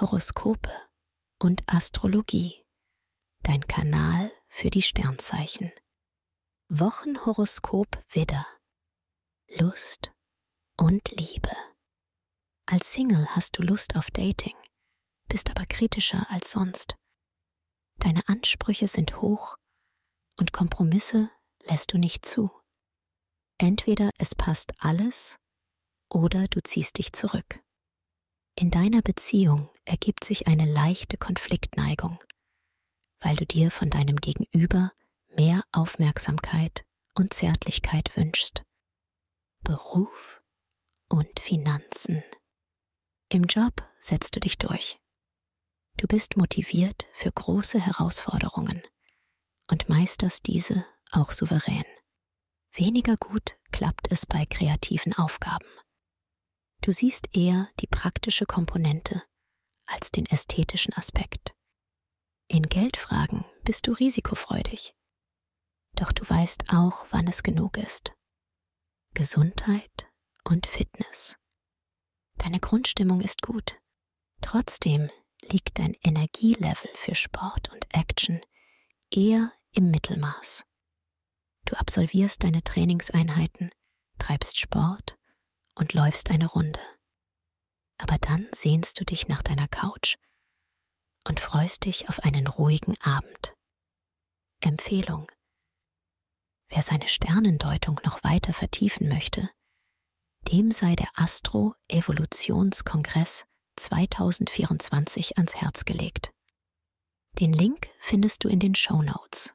Horoskope und Astrologie, dein Kanal für die Sternzeichen. Wochenhoroskop Widder. Lust und Liebe. Als Single hast du Lust auf Dating, bist aber kritischer als sonst. Deine Ansprüche sind hoch und Kompromisse lässt du nicht zu. Entweder es passt alles oder du ziehst dich zurück. In deiner Beziehung ergibt sich eine leichte Konfliktneigung, weil du dir von deinem Gegenüber mehr Aufmerksamkeit und Zärtlichkeit wünschst. Beruf und Finanzen. Im Job setzt du dich durch. Du bist motiviert für große Herausforderungen und meisterst diese auch souverän. Weniger gut klappt es bei kreativen Aufgaben. Du siehst eher die praktische Komponente als den ästhetischen Aspekt. In Geldfragen bist du risikofreudig. Doch du weißt auch, wann es genug ist. Gesundheit und Fitness. Deine Grundstimmung ist gut. Trotzdem liegt dein Energielevel für Sport und Action eher im Mittelmaß. Du absolvierst deine Trainingseinheiten, treibst Sport und läufst eine Runde. Aber dann sehnst du dich nach deiner Couch und freust dich auf einen ruhigen Abend. Empfehlung. Wer seine Sternendeutung noch weiter vertiefen möchte, dem sei der Astro Evolutionskongress 2024 ans Herz gelegt. Den Link findest du in den Show Notes.